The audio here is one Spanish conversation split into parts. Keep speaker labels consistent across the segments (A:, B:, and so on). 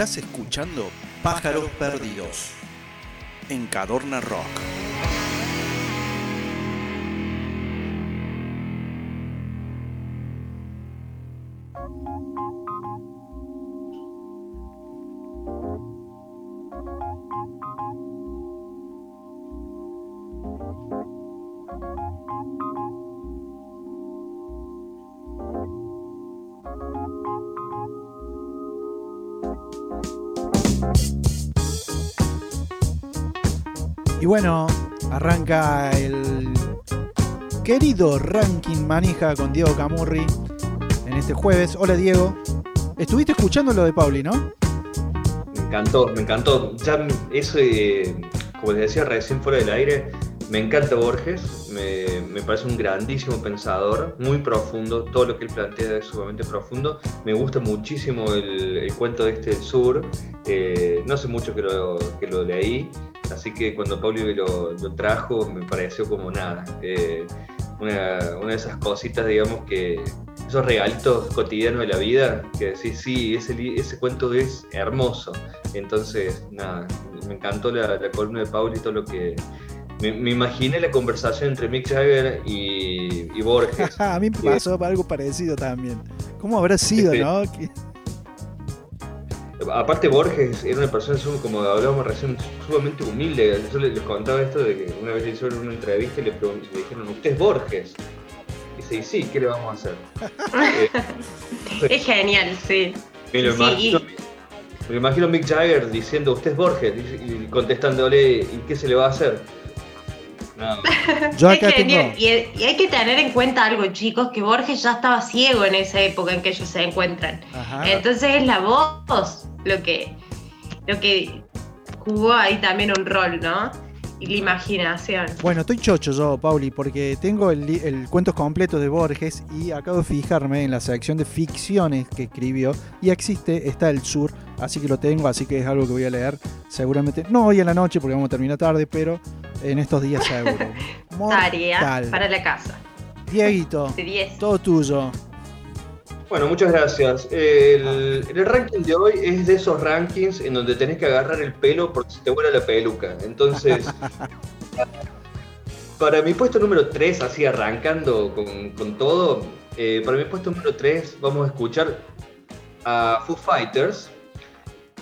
A: Estás escuchando Pájaros Perdidos en Cadorna Rock.
B: Bueno, arranca el querido ranking manija con Diego Camurri en este jueves. Hola Diego. Estuviste escuchando lo de Pauli, ¿no?
C: Me encantó, me encantó. Ya eso, eh, como les decía recién fuera del aire, me encanta Borges, me, parece un grandísimo pensador, muy profundo, todo lo que él plantea es sumamente profundo. Me gusta muchísimo el, el cuento de este sur, eh, no sé mucho que lo, que lo leí, así que cuando Pauli lo, lo trajo me pareció como nada, eh, una, una, de esas cositas, digamos, que esos regalitos cotidianos de la vida, que decís, sí, ese, ese cuento es hermoso. Entonces, nada, me encantó la, la columna de Pauli y todo lo que me, me, imaginé la conversación entre Mick Jagger y, y Borges.
B: a mí me pasó algo parecido también. ¿Cómo habrá sido, no?
C: Aparte Borges era una persona, como hablábamos recién, sumamente humilde. Yo les, les contaba esto de que una vez le hicieron una entrevista y le, le dijeron, ¿usted es Borges? Y dice, y sí, ¿qué le vamos a hacer?
D: eh, es genial, sí.
C: Me lo,
D: sí,
C: imagino,
D: y...
C: me lo imagino Mick Jagger diciendo, ¿usted es Borges? Y contestándole, ¿y qué se le va a hacer?
D: No. Yo acá es genial. Y, y, hay que tener en cuenta algo, chicos, que Borges ya estaba ciego en esa época en que ellos se encuentran. Ajá. Entonces es la voz lo que, lo que jugó ahí también un rol, ¿no? Y la imaginación.
B: Bueno, estoy chocho yo, Pauli, porque tengo el, el cuento completo de Borges y acabo de fijarme en la sección de ficciones que escribió y existe, está el sur, así que lo tengo, así que es algo que voy a leer seguramente, no hoy en la noche porque vamos a terminar tarde, pero en estos días seguro.
D: Tarea para la casa.
B: Dieguito, todo tuyo.
C: Bueno, muchas gracias. El, el, ranking de hoy es de esos rankings en donde tenés que agarrar el pelo porque se te vuela la peluca. Entonces, para mi puesto número 3, así arrancando con, con todo, eh, para mi puesto número 3 vamos a escuchar a Foo Fighters.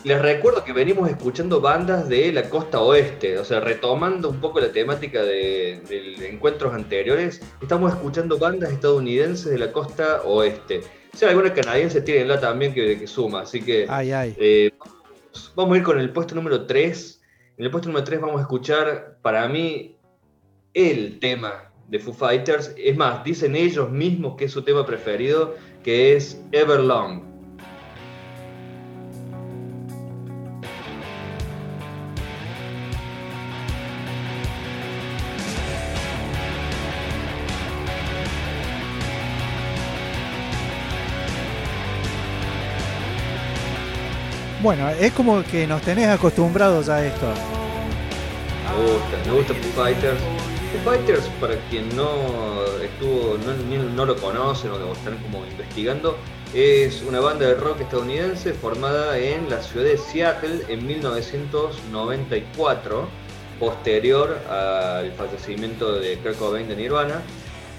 C: Les recuerdo que venimos escuchando bandas de la costa oeste, o sea, retomando un poco la temática de, de encuentros anteriores, estamos escuchando bandas estadounidenses de la costa oeste. Si hay alguna canadiense, tírenla también que, que, suma. Así que
B: ay, ay.
C: Eh, vamos a ir con el puesto número 3. En el puesto número 3 vamos a escuchar, para mí, el tema de Foo Fighters. Es más, dicen ellos mismos que es su tema preferido, que es Everlong.
B: Bueno, es como que nos tenés acostumbrados a esto.
C: Me gusta, me gusta Foo Fighters. Foo Fighters, para quien no estuvo, no, no lo conocen o lo están como investigando, es una banda de rock estadounidense formada en la ciudad de Seattle en 1994, posterior al fallecimiento de Kurt Cobain de Nirvana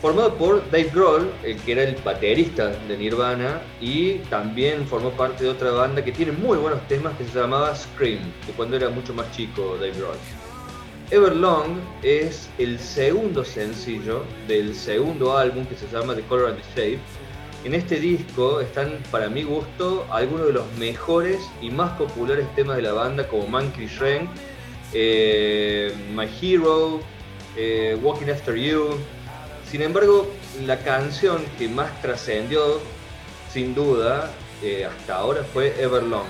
C: formado por Dave Grohl, el que era el baterista de Nirvana, y también formó parte de otra banda que tiene muy buenos temas que se llamaba Scream, de cuando era mucho más chico Dave Grohl. Everlong es el segundo sencillo del segundo álbum que se llama The Color and the Shape. En este disco están, para mi gusto, algunos de los mejores y más populares temas de la banda, como Monkey Shrek, eh, My Hero, eh, Walking After You, sin embargo, la canción que más trascendió, sin duda, eh, hasta ahora fue Everlong.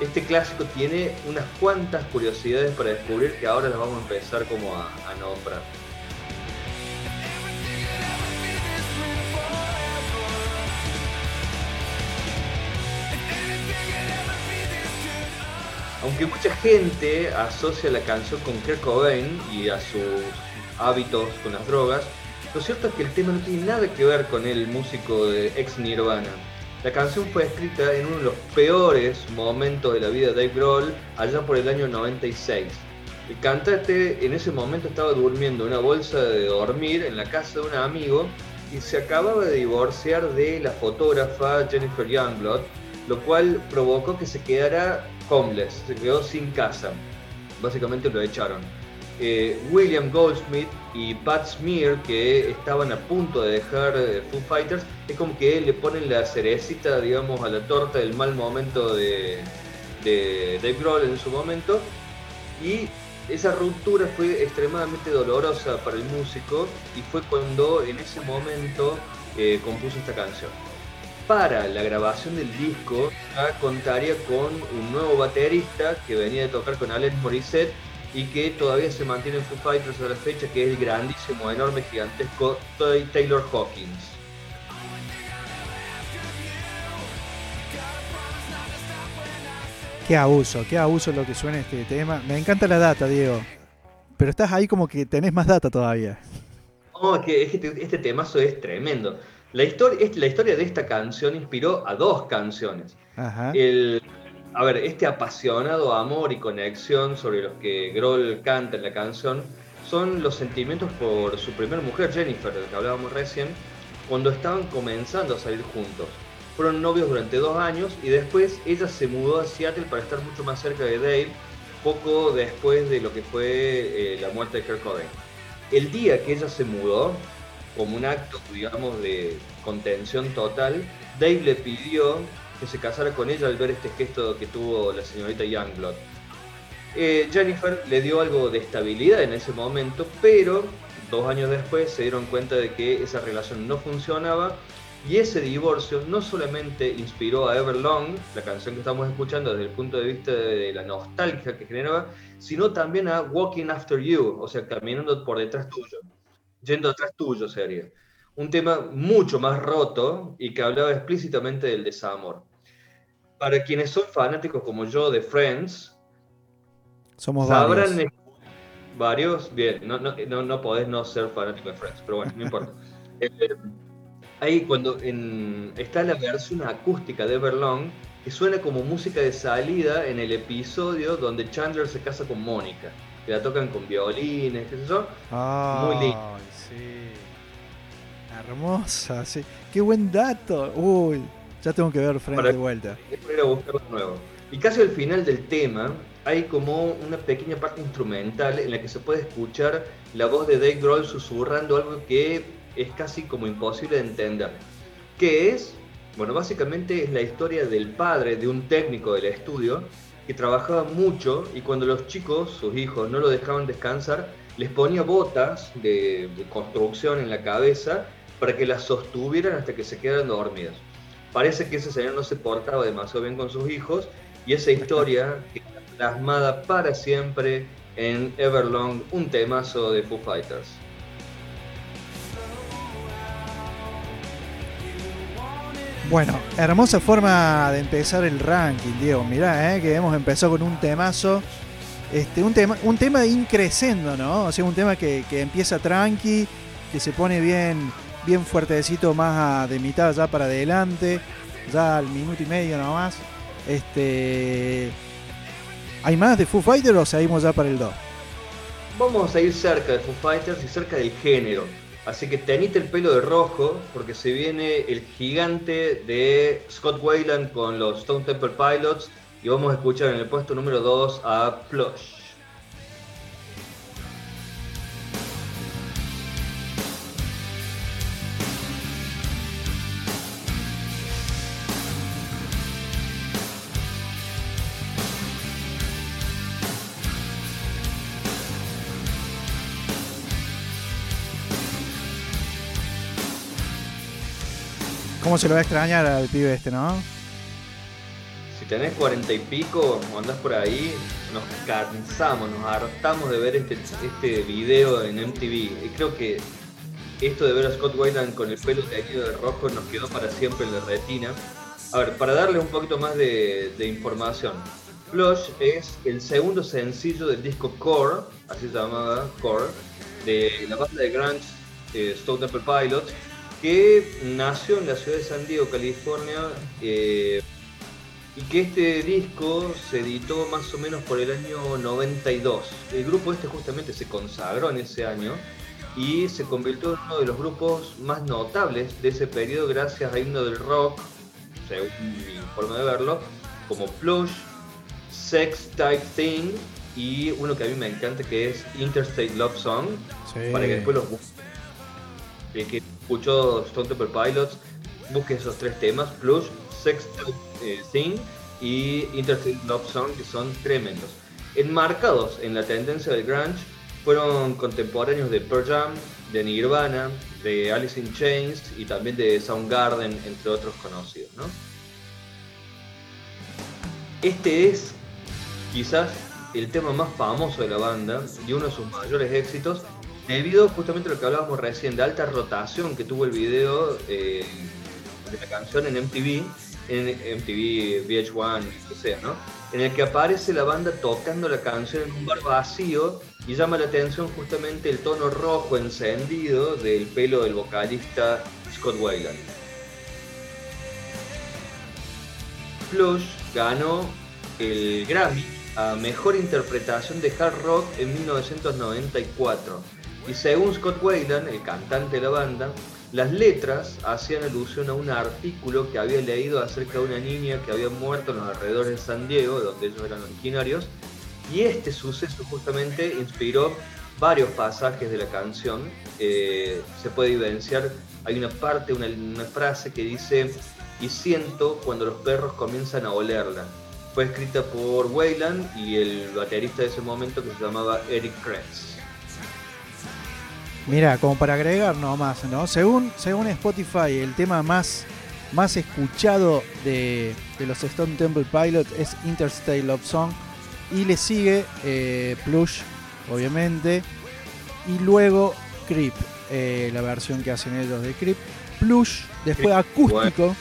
C: Este clásico tiene unas cuantas curiosidades para descubrir que ahora las vamos a empezar como a, a nombrar. Aunque mucha gente asocia la canción con Kurt Cobain y a sus hábitos con las drogas, lo cierto es que el tema no tiene nada que ver con el músico de ex Nirvana. La canción fue escrita en uno de los peores momentos de la vida de Dave Grohl, allá por el año 96. El cantante en ese momento estaba durmiendo en una bolsa de dormir en la casa de un amigo y se acababa de divorciar de la fotógrafa Jennifer Youngblood, lo cual provocó que se quedara homeless, se quedó sin casa. Básicamente lo echaron. Eh, William Goldsmith y Pat Smear, que estaban a punto de dejar eh, Foo Fighters, es como que le ponen la cerecita, digamos, a la torta del mal momento de, Dave Grohl en su momento. Y esa ruptura fue extremadamente dolorosa para el músico y fue cuando en ese momento eh, compuso esta canción. Para la grabación del disco ya contaría con un nuevo baterista que venía de tocar con Alex Morissette y que todavía se mantiene en Foo Fighters a la fecha, que es el grandísimo, enorme, gigantesco Taylor Hawkins.
B: Qué abuso, qué abuso lo que suena este tema. Me encanta la data, Diego. Pero estás ahí como que tenés más data todavía.
C: No, es que, este, este, temazo es tremendo. La historia, la historia de esta canción inspiró a dos canciones. Ajá. A ver, este apasionado amor y conexión sobre los que Grohl canta en la canción son los sentimientos por su primera mujer, Jennifer, de la que hablábamos recién, cuando estaban comenzando a salir juntos. Fueron novios durante dos años y después ella se mudó a Seattle para estar mucho más cerca de Dave, poco después de lo que fue eh, la muerte de Kurt Cobain. El día que ella se mudó, como un acto, digamos, de contención total, Dave le pidió que se casara con ella al ver este gesto que tuvo la señorita Youngblood. Eh, Jennifer le dio algo de estabilidad en ese momento, pero dos años después se dieron cuenta de que esa relación no funcionaba y ese divorcio no solamente inspiró a Everlong, la canción que estamos escuchando desde el punto de vista de la nostalgia que generaba, sino también a Walking After You, o sea, caminando por detrás tuyo, yendo detrás tuyo sería. Un tema mucho más roto y que hablaba explícitamente del desamor. Para quienes son fanáticos como yo de Friends,
B: somos sabrán varios.
C: varios. Bien, no, no, no, no podés no ser fanático de Friends, pero bueno, no importa. Eh, ahí cuando está la versión acústica de Everlong, que suena como música de salida en el episodio donde Chandler se casa con Mónica. Que la tocan con violines, qué sé yo. Muy lindo.
B: Sí. Hermosa, sí. Qué buen dato. Uy, ya tengo que ver frente de vuelta.
C: Ir a buscarlo de nuevo. Y casi al final del tema hay como una pequeña parte instrumental en la que se puede escuchar la voz de Dave Grohl susurrando algo que es casi como imposible de entender. ¿Qué es? Bueno, básicamente es la historia del padre de un técnico del estudio que trabajaba mucho y cuando los chicos, sus hijos, no lo dejaban descansar, les ponía botas de, construcción en la cabeza para que las sostuvieran hasta que se quedaran dormidas. Parece que ese señor no se portaba demasiado bien con sus hijos y esa historia queda plasmada para siempre en Everlong, un temazo de Foo Fighters.
B: Bueno, hermosa forma de empezar el ranking, Diego. Mirá, eh, que hemos empezado con un temazo. Este, un tema, un tema increciendo, ¿no? O sea, un tema que, empieza tranqui, que se pone bien, bien fuertecito más de mitad ya para adelante, ya al minuto y medio nomás. Este. ¿Hay más de Foo Fighters o seguimos ya para el 2?
C: Vamos a ir cerca de Foo Fighters y cerca del género. Así que tenite el pelo de rojo porque se viene el gigante de Scott Wayland con los Stone Temple Pilots y vamos a escuchar en el puesto número 2 a Plush.
B: ¿Cómo se lo va a extrañar al pibe este, no?
C: Si tenés cuarenta y pico o andás por ahí, nos cansamos, nos hartamos de ver este, este video en MTV. Y creo que esto de ver a Scott Weiland con el pelo teñido de rojo nos quedó para siempre en la retina. A ver, para darle un poquito más de, información. Flush es el segundo sencillo del disco Core, así se llamaba Core, de la banda de grunge eh, Stone Temple Pilots, que nació en la ciudad de San Diego, California, eh, y que este disco se editó más o menos por el año 92. El grupo este justamente se consagró en ese año y se convirtió en uno de los grupos más notables de ese periodo gracias a himno del rock, según mi forma de verlo, como Plush, Sex Type Thing y uno que a mí me encanta que es Interstate Love Song, para que después los que escuchó Stone Temple Pilots busque esos tres temas, Plush, Sex Type eh, Thing y Interstate Love Song, que son tremendos. Enmarcados en la tendencia del grunge, fueron contemporáneos de Pearl Jam, de Nirvana, de Alice in Chains y también de Soundgarden, entre otros conocidos. Este es quizás el tema más famoso de la banda y uno de sus mayores éxitos, debido justamente a lo que hablábamos recién, de alta rotación que tuvo el video eh, de la canción en MTV, en MTV, VH1, que sea, ¿no? En el que aparece la banda tocando la canción en un bar vacío y llama la atención justamente el tono rojo encendido del pelo del vocalista Scott Weiland. Plush ganó el Grammy a Mejor Interpretación de Hard Rock en 1994 y según Scott Weiland, el cantante de la banda, las letras hacían alusión a un artículo que había leído acerca de una niña que había muerto en los alrededores de San Diego, donde ellos eran originarios, y este suceso justamente inspiró varios pasajes de la canción. Eh, se puede evidenciar, hay una parte, una, frase que dice, y siento cuando los perros comienzan a olerla. Fue escrita por Wayland y el baterista de ese momento que se llamaba Eric Kretz.
B: Mira, como para agregar nomás, ¿no? Según, según Spotify, el tema más, más escuchado de, de los Stone Temple Pilots es Interstate Love Song y le sigue eh, Plush, obviamente. Y luego Creep, eh, la versión que hacen ellos de Creep. Plush, después acústico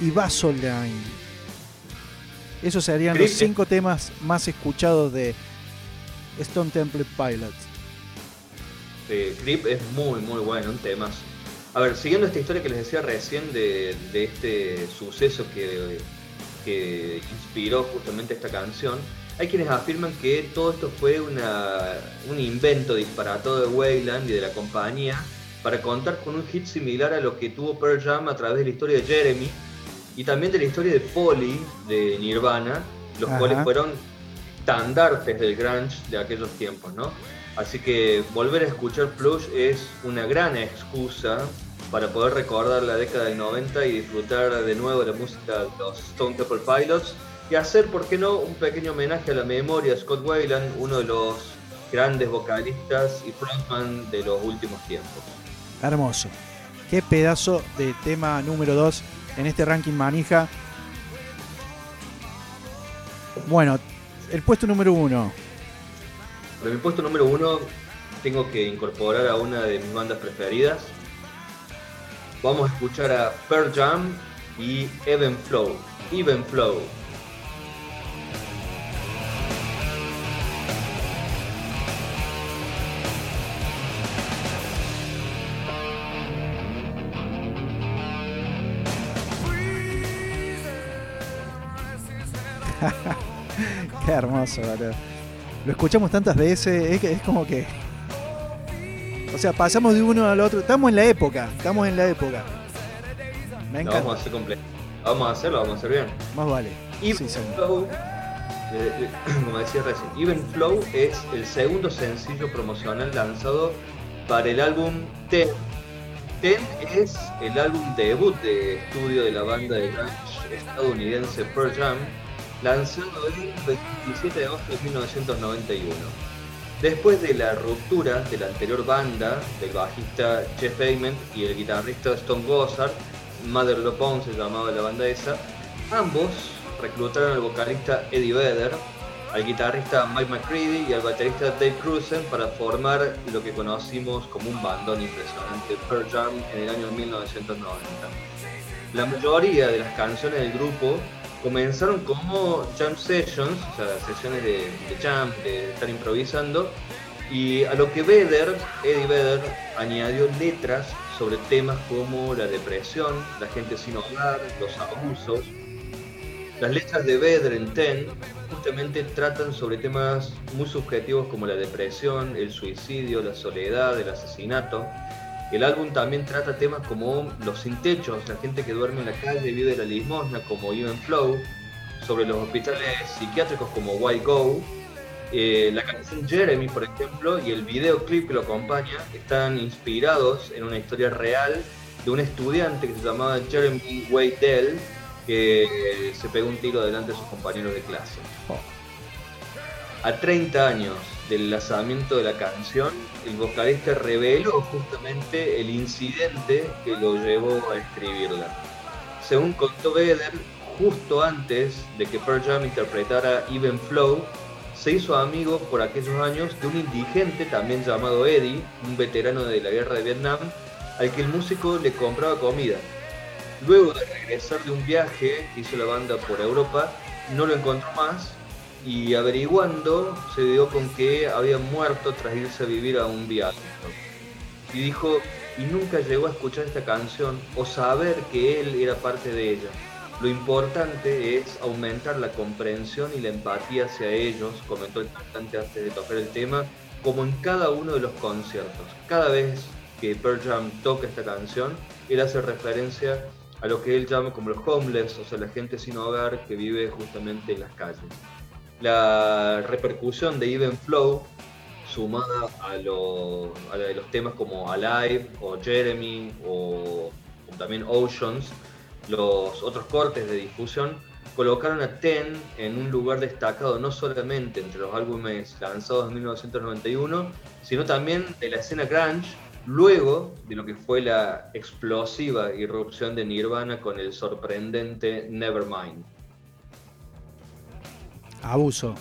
B: y Basoline. Esos serían los cinco temas más escuchados de Stone Temple Pilots.
C: Creep es muy, muy bueno, un tema. A ver, siguiendo esta historia que les decía recién de, este suceso que, que inspiró justamente esta canción, hay quienes afirman que todo esto fue un invento disparatado de Wayland y de la compañía para contar con un hit similar a lo que tuvo Pearl Jam a través de la historia de Jeremy y también de la historia de Polly de Nirvana, los cuales fueron estandartes del grunge de aquellos tiempos, ¿no? Así que volver a escuchar Plush es una gran excusa para poder recordar la década del 90 y disfrutar de nuevo de la música de los Stone Temple Pilots y hacer, ¿por qué no?, un pequeño homenaje a la memoria de Scott Weiland, uno de los grandes vocalistas y frontman de los últimos tiempos.
B: Hermoso. Qué pedazo de tema número 2 en este ranking manija. Bueno, el puesto número 1.
C: Para el puesto número 1 tengo que incorporar a una de mis bandas preferidas. Vamos a escuchar a Pearl Jam y Even Flow. Even Flow.
B: Qué hermoso, Lo escuchamos tantas veces, es, como que. O sea, pasamos de uno al otro. Estamos en la época, estamos en la época.
C: Me encanta. vamos a hacer completo. Vamos a hacerlo, vamos a hacer bien.
B: Más vale.
C: Even Flow, eh, eh, como decía recién, Even Flow es el segundo sencillo promocional lanzado para el álbum Ten. Ten es el álbum debut de estudio de la banda de grunge estadounidense Pearl Jam lanzado el 27 de agosto de 1991. Después de la ruptura de la anterior banda del bajista Jeff Ament y el guitarrista Stone Gossard, Mother Love se llamaba la banda esa, ambos reclutaron al vocalista Eddie Vedder, al guitarrista Mike McCready y al baterista Dave Cruzen para formar lo que conocimos como un bandón impresionante, Pearl Jam, en el año 1990. La mayoría de las canciones del grupo comenzaron como jam sessions, o sea, sesiones de, de jam, de estar improvisando, y a lo que Vedder, Eddie Vedder, añadió letras sobre temas como la depresión, la gente sin hogar, los abusos. Las letras de Vedder en Ten justamente tratan sobre temas muy subjetivos como la depresión, el suicidio, la soledad, el asesinato. El álbum también trata temas como los sin techos, la gente que duerme en la calle vive de la limosna como Even Flow, sobre los hospitales psiquiátricos como Why Go, eh, la canción Jeremy, por ejemplo, y el videoclip que lo acompaña están inspirados en una historia real de un estudiante que se llamaba Jeremy Waydell, que se pegó un tiro delante de sus compañeros de clase. Oh. A 30 años del lanzamiento de la canción, el vocalista reveló justamente el incidente que lo llevó a escribirla. Según contó Vedder, justo antes de que Pearl Jam interpretara Even Flow, se hizo amigo por aquellos años de un indigente también llamado Eddie, un veterano de la guerra de Vietnam, al que el músico le compraba comida. Luego de regresar de un viaje que hizo la banda por Europa, no lo encontró más y averiguando se dio con que había muerto tras irse a vivir a un viaje. Y dijo, y nunca llegó a escuchar esta canción o saber que él era parte de ella. Lo importante es aumentar la comprensión y la empatía hacia ellos, comentó el cantante antes de tocar el tema, como en cada uno de los conciertos. Cada vez que Pearl Jam toca esta canción, él hace referencia a lo que él llama como los homeless, o sea, la gente sin hogar que vive justamente en las calles. La repercusión de Even Flow, sumada a, los temas como Alive o Jeremy o también Oceans, los otros cortes de difusión colocaron a Ten en un lugar destacado no solamente entre los álbumes lanzados en 1991, sino también de la escena grunge, luego de lo que fue la explosiva irrupción de Nirvana con el sorprendente Nevermind.
B: Abuso.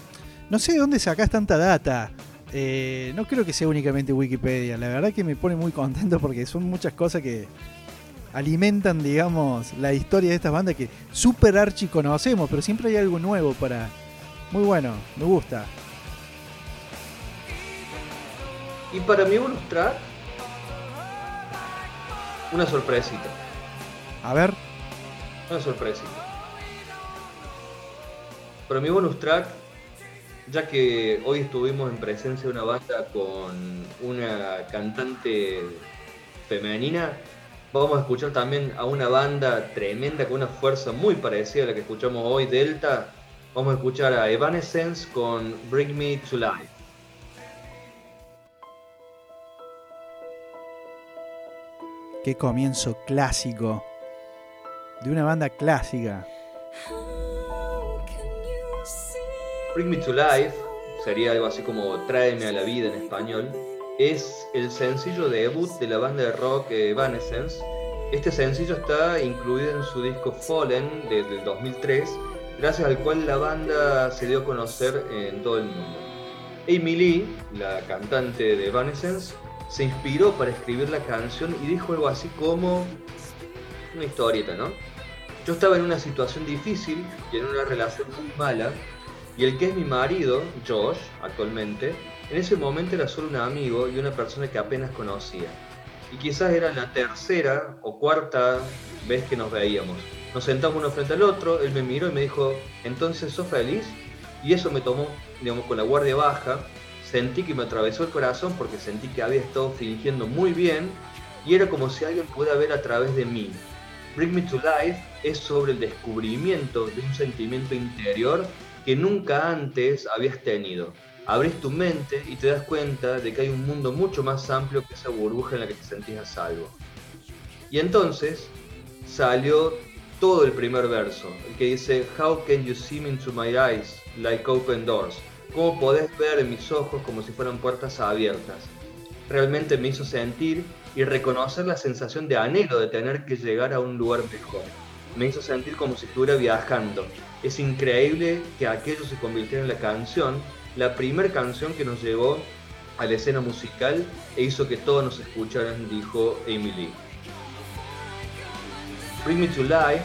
B: No sé de dónde sacás tanta data. Eh, no creo que sea únicamente Wikipedia. La verdad que me pone muy contento porque son muchas cosas que, alimentan, digamos, la historia de estas bandas que super archi conocemos, pero siempre hay algo nuevo para. Muy bueno, me gusta.
C: Y para mi bonus track, una sorpresita.
B: A ver.
C: Una sorpresita. Para mi bonus track, ya que hoy estuvimos en presencia de una banda con una cantante femenina, Vamos a escuchar también a una banda tremenda con una fuerza muy parecida a la que escuchamos hoy, Delta. Vamos a escuchar a Evanescence con Bring Me to Life.
B: Qué comienzo clásico de una banda clásica.
C: Bring Me to Life sería algo así como Tráeme a la vida en español es el sencillo debut de la banda de rock Evanescence. Este sencillo está incluido en su disco Fallen desde el 2003, gracias al cual la banda se dio a conocer en todo el mundo. Amy Lee, la cantante de Evanescence, se inspiró para escribir la canción y dijo algo así como una historieta, ¿no? Yo estaba en una situación difícil y en una relación muy mala, y el que es mi marido, Josh, actualmente, en ese momento era solo un amigo y una persona que apenas conocía. Y quizás era la tercera o cuarta vez que nos veíamos. Nos sentamos uno frente al otro, él me miró y me dijo, entonces sos feliz? Y eso me tomó, digamos, con la guardia baja. Sentí que me atravesó el corazón porque sentí que había estado fingiendo muy bien y era como si alguien pudiera ver a través de mí. Bring Me to Life es sobre el descubrimiento de un sentimiento interior que nunca antes habías tenido abrís tu mente y te das cuenta de que hay un mundo mucho más amplio que esa burbuja en la que te sentías a salvo. Y entonces salió todo el primer verso, el que dice, How can you see me into my eyes like open doors? ¿Cómo podés ver en mis ojos como si fueran puertas abiertas? Realmente me hizo sentir y reconocer la sensación de anhelo de tener que llegar a un lugar mejor. Me hizo sentir como si estuviera viajando. Es increíble que aquello se convirtiera en la canción la primera canción que nos llevó a la escena musical e hizo que todos nos escucharan, dijo Emily. Bring Me to Life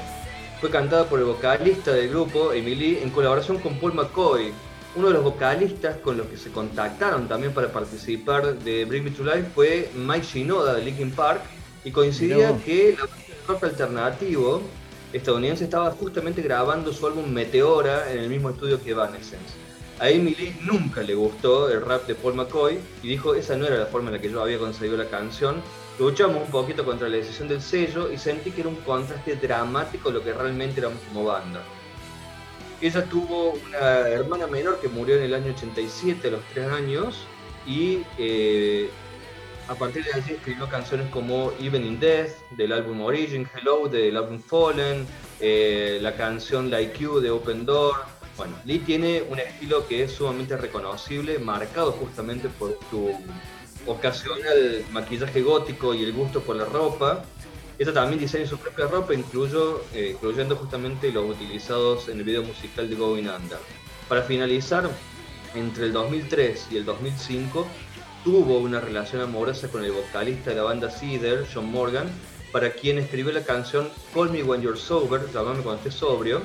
C: fue cantada por el vocalista del grupo, Emily, en colaboración con Paul McCoy, uno de los vocalistas con los que se contactaron también para participar de Bring Me to Life fue Mike Shinoda de Linkin Park Y coincidía que el rock alternativo estadounidense estaba justamente grabando su álbum Meteora en el mismo estudio que Evanescence. A Emily nunca le gustó el rap de Paul McCoy y dijo esa no era la forma en la que yo había conseguido la canción. Luchamos un poquito contra la decisión del sello y sentí que era un contraste dramático lo que realmente éramos como banda. Ella tuvo una hermana menor que murió en el año 87 a los 3 años y eh, a partir de allí escribió canciones como Even in Death del álbum Origin, Hello del álbum Fallen, eh, la canción Like You de Open Door. Bueno, Lee tiene un estilo que es sumamente reconocible, marcado justamente por su ocasional maquillaje gótico y el gusto por la ropa. Ella también diseña su propia ropa, incluyo, eh, incluyendo justamente los utilizados en el video musical de Going Under. Para finalizar, entre el 2003 y el 2005 tuvo una relación amorosa con el vocalista de la banda Cedar, John Morgan, para quien escribió la canción Call Me When You're Sober, llamame cuando estés sobrio.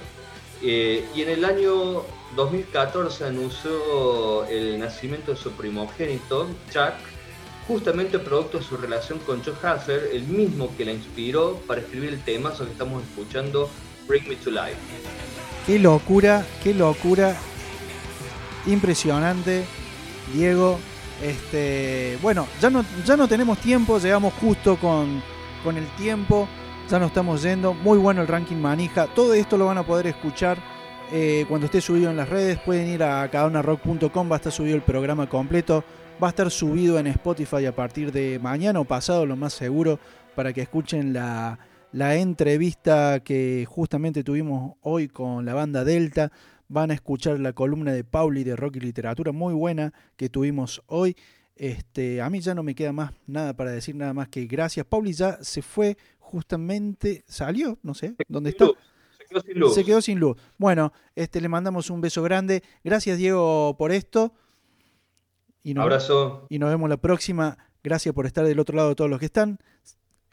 C: Eh, y en el año 2014 anunció el nacimiento de su primogénito, Chuck, justamente producto de su relación con Joe Hasser, el mismo que la inspiró para escribir el tema que estamos escuchando, Bring Me to Life.
B: Qué locura, qué locura. Impresionante. Diego, este, bueno, ya no, ya no tenemos tiempo, llegamos justo con, con el tiempo, ya nos estamos yendo. Muy bueno el ranking manija. Todo esto lo van a poder escuchar eh, cuando esté subido en las redes. Pueden ir a cadonarrock.com, va a estar subido el programa completo. Va a estar subido en Spotify a partir de mañana o pasado, lo más seguro, para que escuchen la, la entrevista que justamente tuvimos hoy con la banda Delta van a escuchar la columna de Pauli de Rock y Literatura, muy buena, que tuvimos hoy. Este, a mí ya no me queda más nada para decir nada más que gracias. Pauli ya se fue justamente, salió, no sé, ¿dónde está?
C: Se quedó sin luz.
B: Se quedó sin luz. Bueno, este, le mandamos un beso grande. Gracias, Diego, por esto.
C: Y Abrazo.
B: Y nos vemos la próxima. Gracias por estar del otro lado de todos los que están.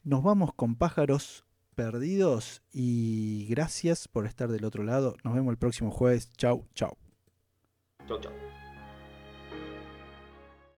B: Nos vamos con pájaros perdidos y gracias por estar del otro lado. Nos vemos el próximo jueves. Chau, chau.
C: Chau, chau.